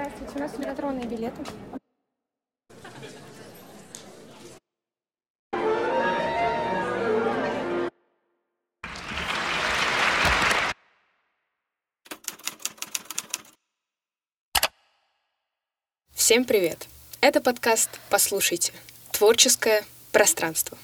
Здравствуйте, у нас лимитронные билеты. Всем привет! Это подкаст «Послушайте. Творческое пространство».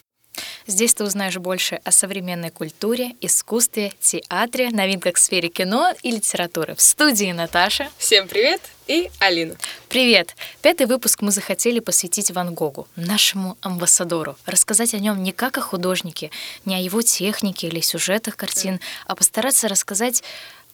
Здесь ты узнаешь больше о современной культуре, искусстве, театре, новинках в сфере кино и литературы. В студии Наташа. Всем привет! И Алина. Привет! Пятый выпуск мы захотели посвятить Ван Гогу, нашему амбассадору. Рассказать о нем не как о художнике, не о его технике или сюжетах картин, а постараться рассказать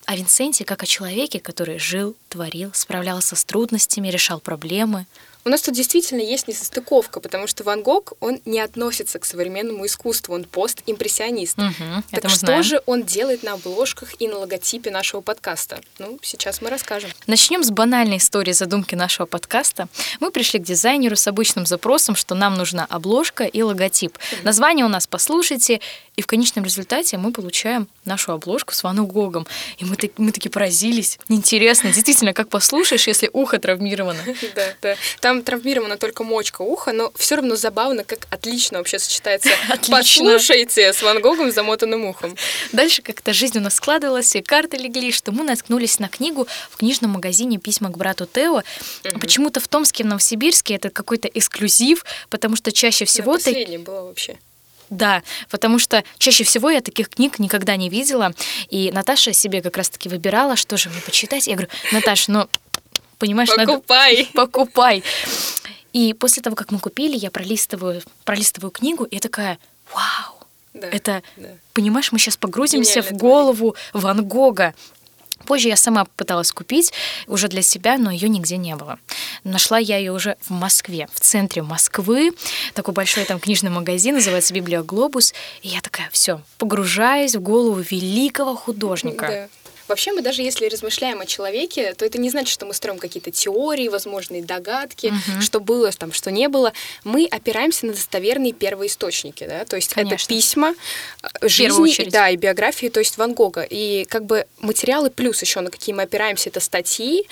о Винсенте как о человеке, который жил, творил, справлялся с трудностями, решал проблемы. У нас тут действительно есть несостыковка, потому что Ван Гог, он не относится к современному искусству, он постимпрессионист. Угу, так что знаем. же он делает на обложках и на логотипе нашего подкаста? Ну, сейчас мы расскажем. Начнем с банальной истории задумки нашего подкаста. Мы пришли к дизайнеру с обычным запросом, что нам нужна обложка и логотип. Название у нас «Послушайте», и в конечном результате мы получаем нашу обложку с Ван Гогом. И мы, так, мы таки поразились. Интересно, действительно, как послушаешь, если ухо травмировано. Да, да. Там травмирована только мочка уха, но все равно забавно, как отлично вообще сочетается Отлично. «Послушайте» с Ван Гогом с замотанным ухом. Дальше как-то жизнь у нас складывалась, и карты легли, что мы наткнулись на книгу в книжном магазине «Письма к брату Тео». Почему-то в Томске, в Новосибирске это какой-то эксклюзив, потому что чаще всего... Да, та- последнее было вообще. Да, потому что чаще всего я таких книг никогда не видела, и Наташа себе как раз-таки выбирала, что же мне почитать. Я говорю, Наташа, ну, понимаешь, надо... Покупай! Покупай! И после того, как мы купили, я пролистываю, пролистываю книгу, и такая, вау, Да, это, да. понимаешь, мы сейчас погрузимся Гениальное в голову Ван Гога. Позже я сама пыталась купить уже для себя, но ее нигде не было. Нашла я ее уже в Москве, в центре Москвы. Такой большой там книжный магазин, называется Библия Глобус. И я такая, все, погружаюсь в голову великого художника. Да. Вообще мы даже если размышляем о человеке, то это не значит, что мы строим какие-то теории, возможные догадки, что было, там, что не было. Мы опираемся на достоверные первоисточники, да, то есть это Конечно. письма, э, жизни, очередь. да, и биографии, то есть Ван Гога. И как бы материалы плюс еще, на какие мы опираемся, это статьи.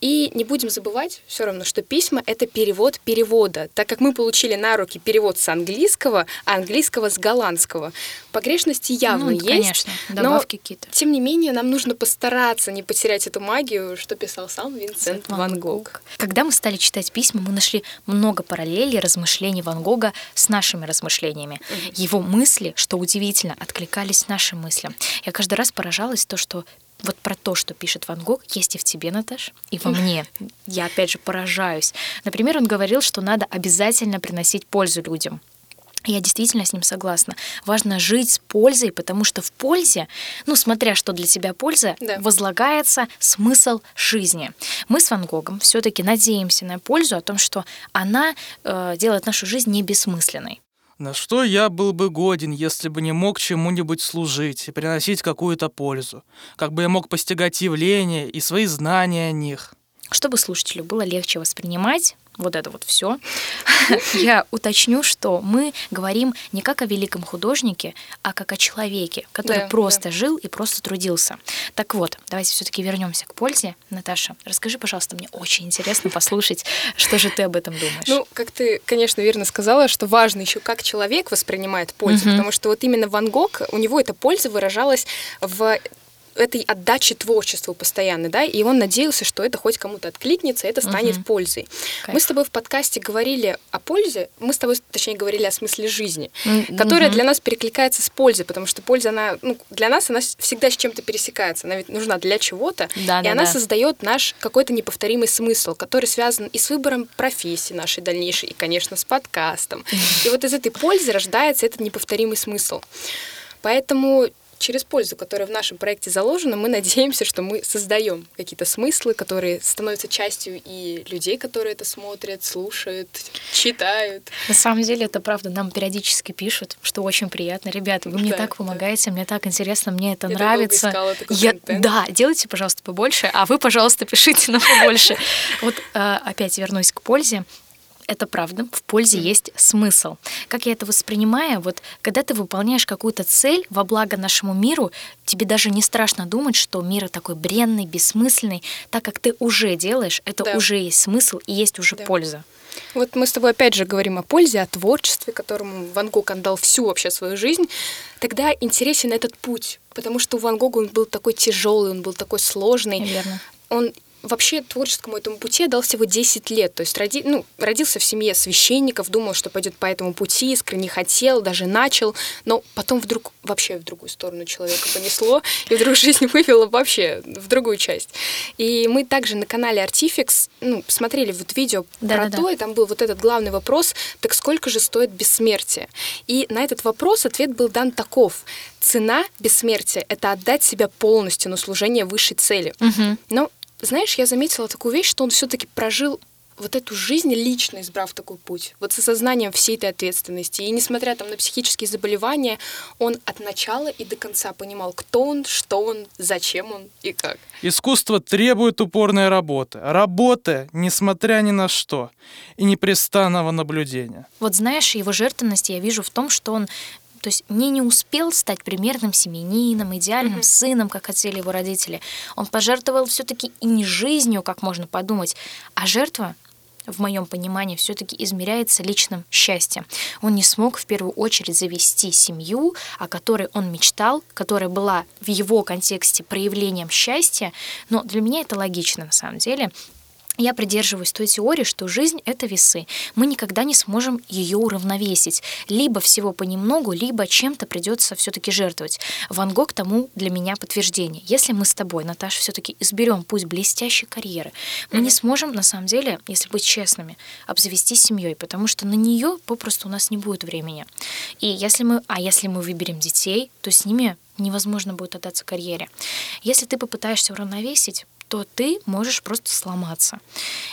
И не будем забывать все равно, что письма — это перевод перевода. Так как мы получили на руки перевод с английского, а английского с голландского, погрешности явно Ну, есть. конечно, но добавки какие-то. тем не менее, нам нужно постараться не потерять эту магию, что писал сам Винсент Ван Гог. Когда мы стали читать письма, мы нашли много параллелей размышлений Ван Гога с нашими размышлениями. Его мысли, что удивительно, откликались нашим мыслям. Я каждый раз поражалась то, что вот про то, что пишет Ван Гог, есть и в тебе, Наташ, и во мне. Я, опять же, поражаюсь. Например, он говорил, что надо обязательно приносить пользу людям. Я действительно с ним согласна. Важно жить с пользой, потому что в пользе, ну, смотря что для тебя польза, Да. возлагается смысл жизни. Мы с Ван Гогом все-таки надеемся на пользу, о том, что она э, делает нашу жизнь не бессмысленной. На что я был бы годен, если бы не мог чему-нибудь служить и приносить какую-то пользу? Как бы я мог постигать явления и свои знания о них? Чтобы слушателю было легче воспринимать вот это вот все, я уточню, что мы говорим не как о великом художнике, а как о человеке, который Да, просто жил и просто трудился. Так вот, давайте все-таки вернемся к пользе. Наташа, расскажи, пожалуйста, мне очень интересно послушать, что же ты об этом думаешь. Ну, как ты, конечно, верно сказала, что важно еще, как человек воспринимает пользу, потому что вот именно Ван Гог, у него эта польза выражалась в этой отдаче творчеству постоянно, да, и он надеялся, что это хоть кому-то откликнется, это станет Мгм. пользой. Кайф. Мы с тобой в подкасте говорили о пользе, мы с тобой, точнее, говорили о смысле жизни, М, которая для нас перекликается с пользой, потому что польза, она, ну, для нас она всегда с чем-то пересекается, она ведь нужна для чего-то, Да, и да, она да. создает наш какой-то неповторимый смысл, который связан и с выбором профессии нашей дальнейшей, и, конечно, с подкастом. И вот из этой пользы рождается этот неповторимый смысл. Поэтому через пользу, которая в нашем проекте заложена, мы надеемся, что мы создаем какие-то смыслы, которые становятся частью и людей, которые это смотрят, слушают, читают. На самом деле, это правда. Нам периодически пишут, что очень приятно. Ребята, вы мне Да, так да. помогаете, мне так интересно, мне это Я нравится. Я- контент. Да, делайте, пожалуйста, побольше, а вы, пожалуйста, пишите нам побольше. Вот а, опять вернусь к пользе. Это правда, в пользе есть смысл. Как я это воспринимаю, вот когда ты выполняешь какую-то цель во благо нашему миру, тебе даже не страшно думать, что мир такой бренный, бессмысленный, так как ты уже делаешь, это Да. уже есть смысл и есть уже Да. польза. Вот мы с тобой опять же говорим о пользе, о творчестве, которому Ван Гог отдал всю вообще свою жизнь. Тогда интересен этот путь, потому что у Ван Гога он был такой тяжелый, он был такой сложный. Верно. Он вообще творческому этому пути отдал всего 10 лет. То есть роди, ну, родился в семье священников, думал, что пойдет по этому пути, искренне хотел, даже начал, но потом вдруг вообще в другую сторону человека понесло, и вдруг жизнь вывела вообще в другую часть. И мы также на канале Artifix ну, смотрели вот видео про Да-да-да. то, и там был вот этот главный вопрос, так сколько же стоит бессмертие? И на этот вопрос ответ был дан таков. Цена бессмертия — это отдать себя полностью на служение высшей цели. Мгм. Но, знаешь, я заметила такую вещь, что он все-таки прожил вот эту жизнь, лично избрав такой путь, вот с осознанием всей этой ответственности. И несмотря там на психические заболевания, он от начала и до конца понимал, кто он, что он, зачем он и как. Искусство требует упорной работы. Работы, несмотря ни на что, и непрестанного наблюдения. Вот знаешь, его жертвенность я вижу в том, что он то есть не не успел стать примерным семьянином, идеальным сыном, как хотели его родители. Он пожертвовал все-таки и не жизнью, как можно подумать, а жертва в моем понимании, все-таки измеряется личным счастьем. Он не смог в первую очередь завести семью, о которой он мечтал, которая была в его контексте проявлением счастья, но для меня это логично на самом деле. Я придерживаюсь той теории, что жизнь — это весы. Мы никогда не сможем ее уравновесить. Либо всего понемногу, либо чем-то придется все-таки жертвовать. Ван Гог тому для меня подтверждение. Если мы с тобой, Наташа, все-таки изберем путь блестящей карьеры, мы не сможем, на самом деле, если быть честными, обзавестись семьей, потому что на нее попросту у нас не будет времени. И если мы, а если мы выберем детей, то с ними невозможно будет отдаться карьере. Если ты попытаешься уравновесить, то ты можешь просто сломаться.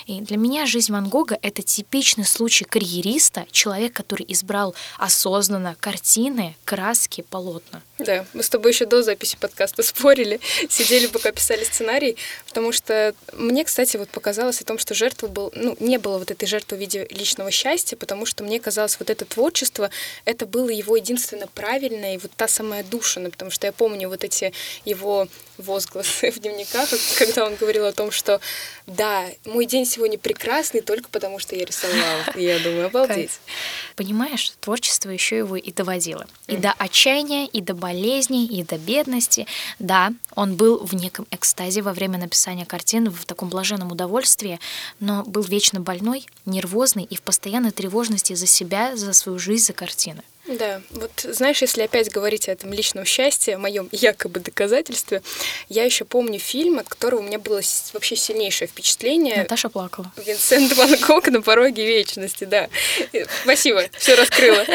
И для меня жизнь Ван Гога — это типичный случай карьериста, человек, который избрал осознанно картины, краски, полотна. Да, мы с тобой еще до записи подкаста спорили, сидели, пока писали сценарий, потому что мне, кстати, вот показалось о том, что жертва был, ну, не было вот этой жертвы в виде личного счастья, потому что мне казалось, вот это творчество, это было его единственно правильное, и вот та самая душина, потому что я помню вот эти его возгласы в дневниках, когда он говорил о том, что да, мой день сегодня прекрасный только потому, что я рисовала. И я думаю, обалдеть. Понимаешь, творчество еще его и доводило. И до отчаяния, и до болезней, и до бедности. Да, он был в неком экстазе во время написания картин, в таком блаженном удовольствии, но был вечно больной, нервозный и в постоянной тревожности за себя, за свою жизнь, за картины. Да, вот знаешь, если опять говорить о этом личном счастье, о моем якобы доказательстве, я еще помню фильм, от которого у меня было вообще сильнейшее впечатление. Наташа плакала. Винсент Ван Гог на пороге вечности, да. И- Спасибо, все раскрыла.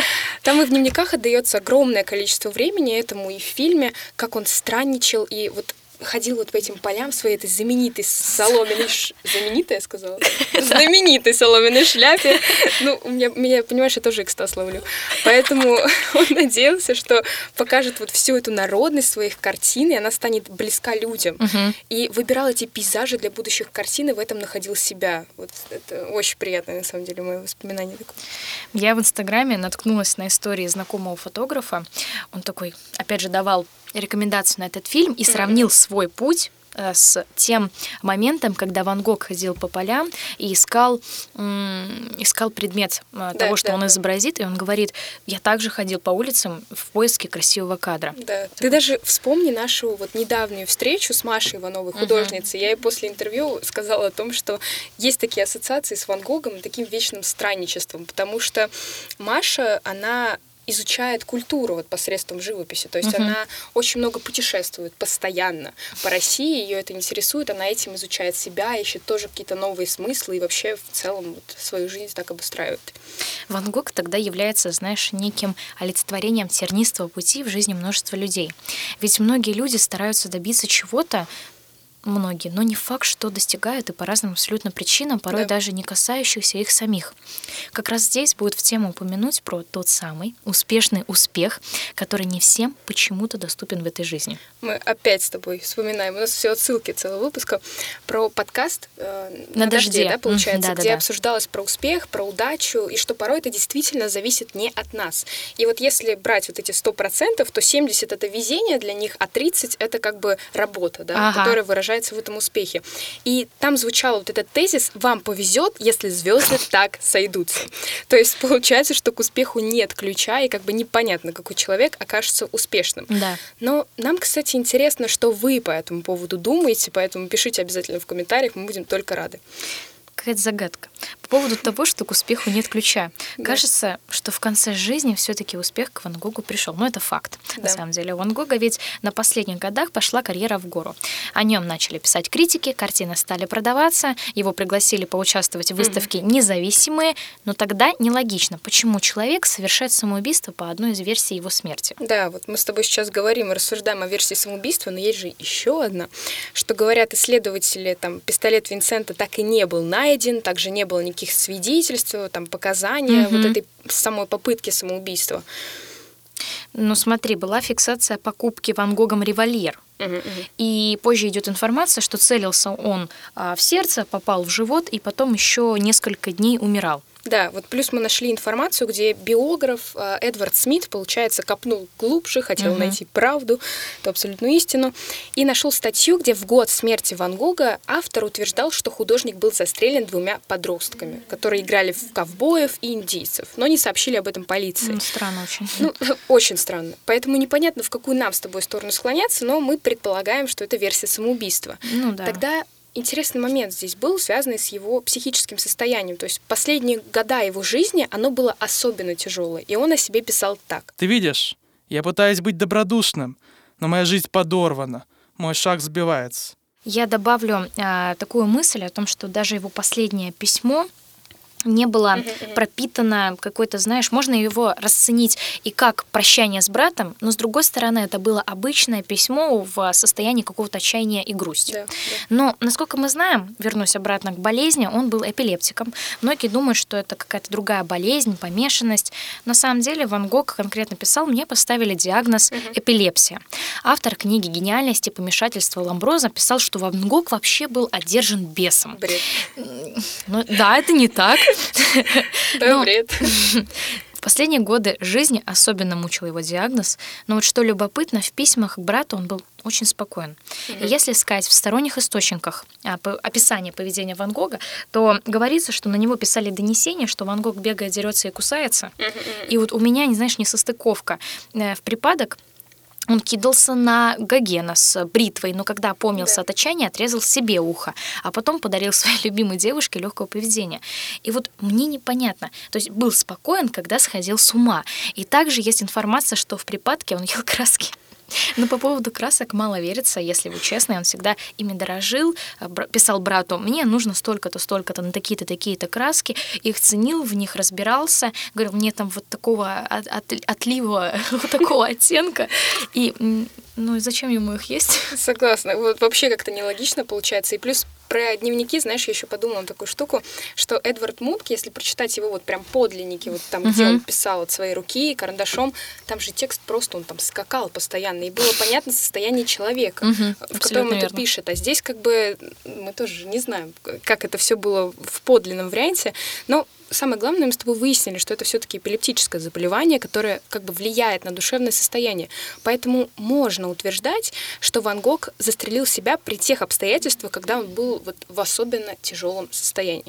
Там и в дневниках отдается огромное количество времени этому и в фильме, как он странничал и вот ходил вот по этим полям своей этой знаменитой соломенной... ш- Знаменитая, я сказала? Знаменитой соломенной шляпе. Ну, у меня, меня, понимаешь, я тоже экстаз ловлю. Поэтому он надеялся, что покажет вот всю эту народность своих картин, и она станет близка людям. И выбирал эти пейзажи для будущих картин, и в этом находил себя. Вот это очень приятное, на самом деле, мое воспоминание такое. Я в Инстаграме наткнулась на истории знакомого фотографа. Он такой, опять же, давал рекомендацию на этот фильм и сравнил свой путь э, с тем моментом, когда Ван Гог ходил по полям и искал, искал предмет э, того, что да, он да. изобразит, и он говорит, я также ходил по улицам в поиске красивого кадра. Да. Ты даже вспомни нашу вот недавнюю встречу с Машей Ивановой, художницей. Я ей после интервью сказала о том, что есть такие ассоциации с Ван Гогом и таким вечным странничеством, потому что Маша, она изучает культуру вот посредством живописи. То есть Мгм. она очень много путешествует постоянно по России, ее это интересует, она этим изучает себя, ищет тоже какие-то новые смыслы и вообще в целом вот свою жизнь так обустраивает. Ван Гог тогда является, знаешь, неким олицетворением тернистого пути в жизни множества людей. Ведь многие люди стараются добиться чего-то, многие, но не факт, что достигают и по разным абсолютно причинам, порой Да. даже не касающихся их самих. Как раз здесь будет в тему упомянуть про тот самый успешный успех, который не всем почему-то доступен в этой жизни. Мы опять с тобой вспоминаем. У нас все отсылки целого выпуска про подкаст э, На дожде. да, получается, Мгм, да-да-да. где обсуждалось про успех, про удачу, и что порой это действительно зависит не от нас. И вот если брать вот эти 100%, то 70 это везение для них, а 30 это как бы работа, да, Ага. которая выражается в этом успехе. И там звучал вот этот тезис «Вам повезет, если звезды так сойдутся». То есть получается, что к успеху нет ключа, и как бы непонятно, какой человек окажется успешным. Да. Но нам, кстати, интересно, что вы по этому поводу думаете, поэтому пишите обязательно в комментариях, мы будем только рады. Какая-то загадка. По поводу того, что к успеху нет ключа. Да. Кажется, что в конце жизни все-таки успех к Ван Гогу пришел. Но это факт. На самом деле, у Ван Гога ведь на последних годах пошла карьера в гору. О нем начали писать критики, картины стали продаваться, его пригласили поучаствовать в выставке независимые, но тогда нелогично, почему человек совершает самоубийство по одной из версий его смерти. Да, вот мы с тобой сейчас говорим и рассуждаем о версии самоубийства, но есть же еще одна, что говорят исследователи, там, пистолет Винсента так и не был найден, также не было никаких свидетельств, там, показания Мгм. вот этой самой попытки самоубийства. Ну смотри, была фиксация покупки Ван Гогом револьвер. Мгм, мгм. И позже идет информация, что целился он а, в сердце, попал в живот и потом еще несколько дней умирал. Да, вот плюс мы нашли информацию, где биограф э, Эдвард Смит, получается, копнул глубже, хотел Мгм. найти правду, эту абсолютную истину, и нашел статью, где в год смерти Ван Гога автор утверждал, что художник был застрелен двумя подростками, которые играли в ковбоев и индийцев, но не сообщили об этом полиции. М, Странно очень. Ну, очень странно. Поэтому непонятно, в какую нам с тобой сторону склоняться, но мы предполагаем, что это версия самоубийства. Ну да. Тогда интересный момент здесь был, связанный с его психическим состоянием. То есть последние года его жизни оно было особенно тяжелое, и он о себе писал так. Ты видишь, я пытаюсь быть добродушным, но моя жизнь подорвана, мой шаг сбивается. Я добавлю а, такую мысль о том, что даже его последнее письмо не было пропитано какой-то, знаешь, можно его расценить и как прощание с братом, но с другой стороны это было обычное письмо в состоянии какого-то отчаяния и грусти. Да, да. Но, насколько мы знаем, вернусь обратно к болезни, он был эпилептиком. Многие думают, что это какая-то другая болезнь, помешанность. На самом деле Ван Гог конкретно писал, мне поставили диагноз эпилепсия. Автор книги «Гениальность и помешательство Ламброза» писал, что Ван Гог вообще был одержан бесом. Бред. Ну, да, это не так. Да, Но- бред. В последние годы жизни особенно мучил его диагноз, но вот что любопытно, в письмах к брату он был очень спокоен. И если искать в сторонних источниках а, описание поведения Ван Гога, то говорится, что на него писали донесения, что Ван Гог бегает, дерется и кусается. И вот у меня, не знаешь, несостыковка. Э, В припадок он кидался на Гогена с бритвой, но когда опомнился Да. от отчаяния, отрезал себе ухо, а потом подарил своей любимой девушке легкого поведения. И вот мне непонятно, то есть был спокоен, когда сходил с ума. И также есть информация, что в припадке он ел краски. Но по поводу красок мало верится, если вы честны, он всегда ими дорожил, бра- писал брату, мне нужно столько-то, столько-то на такие-то, такие-то краски, их ценил, в них разбирался, говорил, мне там вот такого от- от- отлива, вот такого оттенка, и ну и зачем ему их есть? Согласна. Вот вообще как-то нелогично получается. И плюс про дневники, знаешь, я еще подумала такую штуку, что Эдвард Мунк, если прочитать его вот прям подлинники, вот там, где он писал от своей руки, карандашом, там же текст просто, он там скакал постоянно, и было понятно состояние человека, в абсолютно котором это верно. пишет. А здесь как бы мы тоже не знаем, как это все было в подлинном варианте, но самое главное, мы с тобой выяснили, что это все-таки эпилептическое заболевание, которое как бы влияет на душевное состояние. Поэтому можно утверждать, что Ван Гог застрелил себя при тех обстоятельствах, когда он был вот в особенно тяжелом состоянии.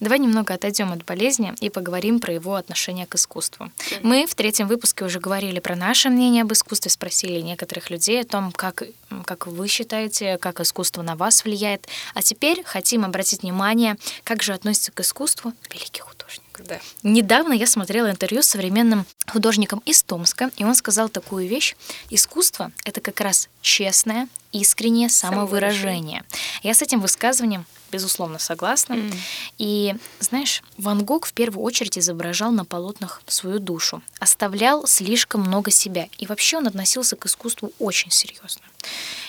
Давай немного отойдем от болезни и поговорим про его отношение к искусству. Мы в третьем выпуске уже говорили про наше мнение об искусстве, спросили некоторых людей о том, как, как вы считаете, как искусство на вас влияет. А теперь хотим обратить внимание, как же относится к искусству великий художник. Да. Недавно я смотрела интервью с современным художником из Томска, и он сказал такую вещь. Искусство — это как раз честное, искреннее самовыражение. Я с этим высказыванием безусловно согласна. Мгм. И знаешь, Ван Гог в первую очередь изображал на полотнах свою душу, оставлял слишком много себя. И вообще он относился к искусству очень серьезно.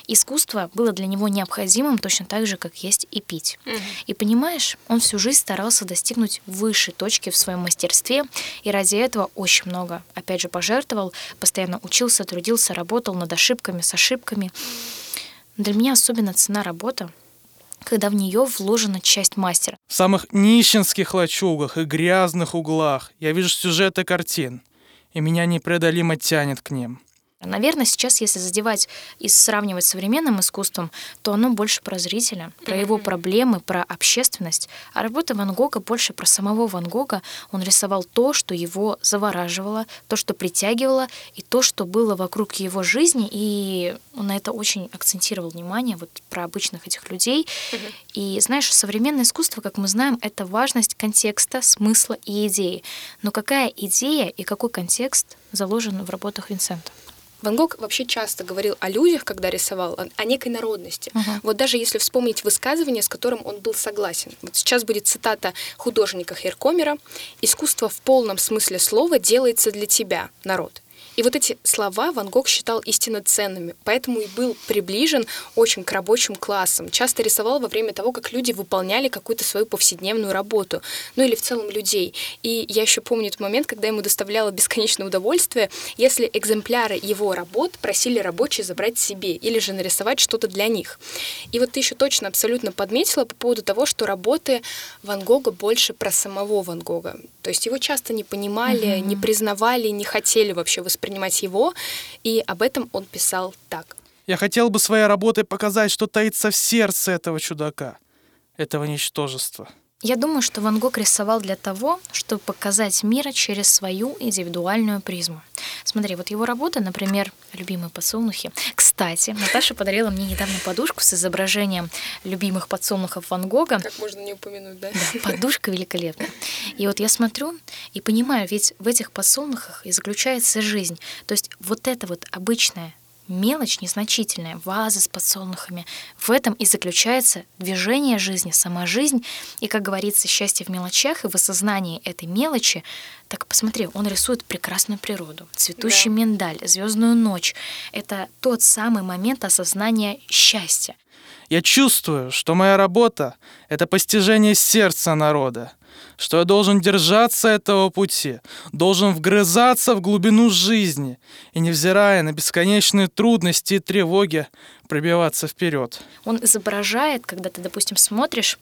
Искусство было для него необходимым точно так же, как есть и пить. И понимаешь, он всю жизнь старался достигнуть высшей точки в своем мастерстве, и ради этого очень много, опять же, пожертвовал, постоянно учился, трудился, работал над ошибками, с ошибками. Для меня особенно цена работа, когда в нее вложена часть мастера. В самых нищенских лачугах и грязных углах я вижу сюжеты картин, и меня непреодолимо тянет к ним. Наверное, сейчас, если задевать и сравнивать с современным искусством, то оно больше про зрителя, про его проблемы, про общественность. А работа Ван Гога больше про самого Ван Гога. Он рисовал то, что его завораживало, то, что притягивало, и то, что было вокруг его жизни. И он на это очень акцентировал внимание, вот про обычных этих людей. И знаешь, современное искусство, как мы знаем, это важность контекста, смысла и идеи. Но какая идея и какой контекст заложен в работах Винсента? Ван Гог вообще часто говорил о людях, когда рисовал, о, о некой народности. Мгм. Вот даже если вспомнить высказывание, с которым он был согласен. Вот сейчас будет цитата художника Херкомера. «Искусство в полном смысле слова делается для тебя, народ». И вот эти слова Ван Гог считал истинно ценными, поэтому и был приближен очень к рабочим классам. Часто рисовал во время того, как люди выполняли какую-то свою повседневную работу, ну или в целом людей. И я еще помню этот момент, когда ему доставляло бесконечное удовольствие, если экземпляры его работ просили рабочие забрать себе или же нарисовать что-то для них. И вот ты еще точно абсолютно подметила по поводу того, что работы Ван Гога больше про самого Ван Гога. То есть его часто не понимали, не признавали, не хотели вообще воспринимать его, и об этом он писал так. Я хотел бы своей работой показать, что таится в сердце этого чудака, этого ничтожества. Я думаю, что Ван Гог рисовал для того, чтобы показать мир через свою индивидуальную призму. Смотри, вот его работа, например, «Любимые подсолнухи». Кстати, Наташа подарила мне недавно подушку с изображением любимых подсолнухов Ван Гога. Как можно не упомянуть, да? Да, подушка великолепная. И вот я смотрю и понимаю, ведь в этих подсолнухах и заключается жизнь. То есть вот это вот обычная мелочь незначительная, ваза с подсолнухами. В этом и заключается движение жизни, сама жизнь. И, как говорится, счастье в мелочах и в осознании этой мелочи. Так посмотри, он рисует прекрасную природу, цветущий Да. миндаль, звездную ночь. Это тот самый момент осознания счастья. Я чувствую, что моя работа — это постижение сердца народа, что я должен держаться этого пути, должен вгрызаться в глубину жизни и, невзирая на бесконечные трудности и тревоги, пробиваться вперед. Он изображает, когда ты, допустим, смотришь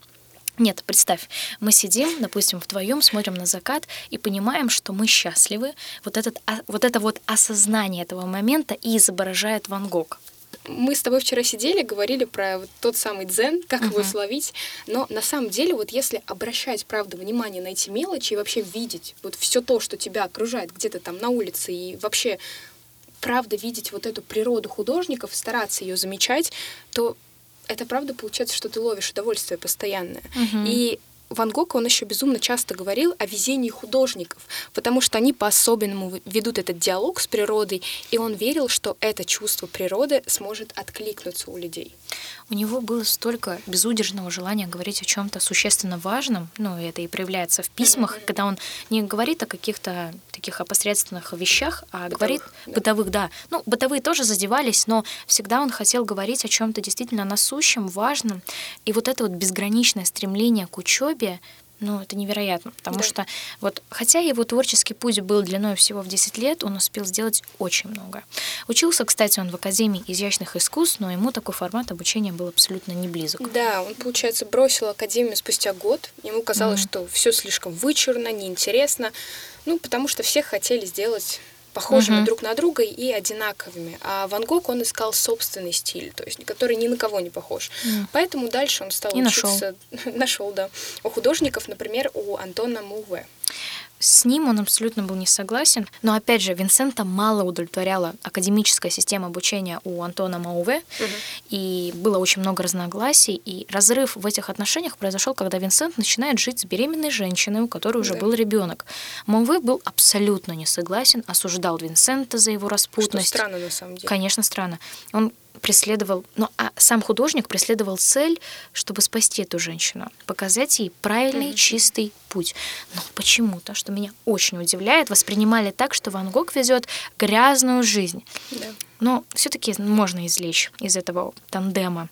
нет, представь, мы сидим, допустим, вдвоем, смотрим на закат и понимаем, что мы счастливы. Вот, этот, а- вот это вот осознание этого момента и изображает Ван Гог. Мы с тобой вчера сидели, говорили про вот тот самый дзен, как его Мгм. словить. Но на самом деле, вот если обращать, правда, внимание на эти мелочи и вообще видеть вот все то, что тебя окружает где-то там на улице, и вообще правда видеть вот эту природу художников, стараться ее замечать, то это правда получается, что ты ловишь удовольствие постоянное. Мгм. И Ван Гог, он еще безумно часто говорил о везении художников, потому что они по-особенному ведут этот диалог с природой, и он верил, что это чувство природы сможет откликнуться у людей. У него было столько безудержного желания говорить о чем-то существенно важном, ну, это и проявляется в письмах, когда он не говорит о каких-то таких опосредственных вещах, а говорит да. бытовых, да. Ну, бытовые тоже задевались, но всегда он хотел говорить о чем-то действительно насущем, важном. И вот это вот безграничное стремление к учебе, ну, это невероятно, потому Да. что вот, хотя его творческий путь был длиной всего в 10 лет, он успел сделать очень много. Учился, кстати, он в Академии изящных искусств, но ему такой формат обучения был абсолютно не близок. Да, он, получается, бросил академию спустя год. Ему казалось, Мгм. что все слишком вычурно, неинтересно. Ну, потому что все хотели сделать похожими Мгм. друг на друга и одинаковыми. А Ван Гог, он искал собственный стиль, то есть который ни на кого не похож. М. Поэтому дальше он стал И нашел. учиться... Нашел, да. У художников, например, у Антона Муве. С ним он абсолютно был не согласен. Но опять же, Винсента мало удовлетворяла академическая система обучения у Антона Мауве, и было очень много разногласий. И разрыв в этих отношениях произошел, когда Винсент начинает жить с беременной женщиной, у которой уже Да. был ребенок. Мауве был абсолютно не согласен, осуждал Винсента за его Что распутность. странно, на самом деле. Конечно, странно. Он преследовал, ну а сам художник преследовал цель, чтобы спасти эту женщину, показать ей правильный, mm-hmm. чистый путь. Но почему-то, что меня очень удивляет, воспринимали так, что Ван Гог везет грязную жизнь. Да. Но все-таки можно извлечь из этого тандема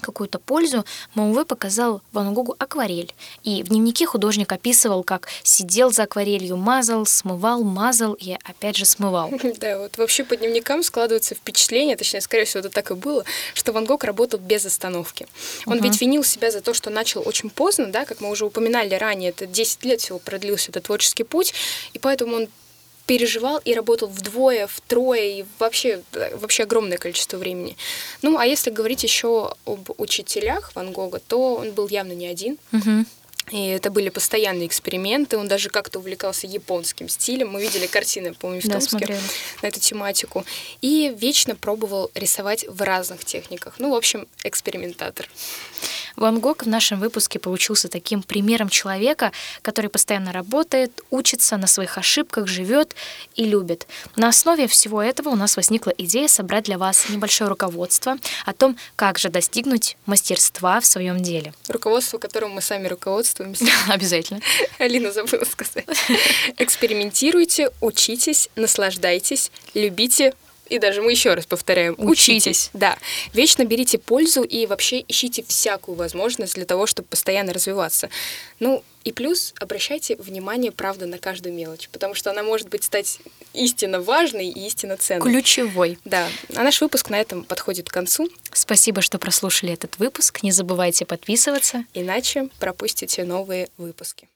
какую-то пользу, Мауве показал Ван Гогу акварель. И в дневнике художник описывал, как сидел за акварелью, мазал, смывал, мазал и опять же смывал. Да, вот вообще по дневникам складывается впечатление, точнее, скорее всего, это так и было, что Ван Гог работал без остановки. Он угу. ведь винил себя за то, что начал очень поздно, да, как мы уже упоминали ранее, это 10 лет всего продлился этот творческий путь, и поэтому он переживал и работал вдвое, втрое, и вообще, вообще огромное количество времени. Ну, а если говорить еще об учителях Ван Гога, то он был явно не один. Угу. И это были постоянные эксперименты. Он даже как-то увлекался японским стилем. Мы видели картины, помню, в да, Томске смотрели. на эту тематику. И вечно пробовал рисовать в разных техниках. Ну, в общем, экспериментатор. Ван Гог в нашем выпуске получился таким примером человека, который постоянно работает, учится на своих ошибках, живет и любит. На основе всего этого у нас возникла идея собрать для вас небольшое руководство о том, как же достигнуть мастерства в своем деле. Руководство, которым мы сами руководствуемся. Обязательно. Алина забыла сказать. Экспериментируйте, учитесь, наслаждайтесь, любите, и даже мы еще раз повторяем, учитесь. учитесь. Да. Вечно берите пользу и вообще ищите всякую возможность для того, чтобы постоянно развиваться. Ну, и плюс обращайте внимание, правда, на каждую мелочь, потому что она может быть стать истинно важной и истинно ценной. Ключевой. Да. А наш выпуск на этом подходит к концу. Спасибо, что прослушали этот выпуск. Не забывайте подписываться. Иначе пропустите новые выпуски.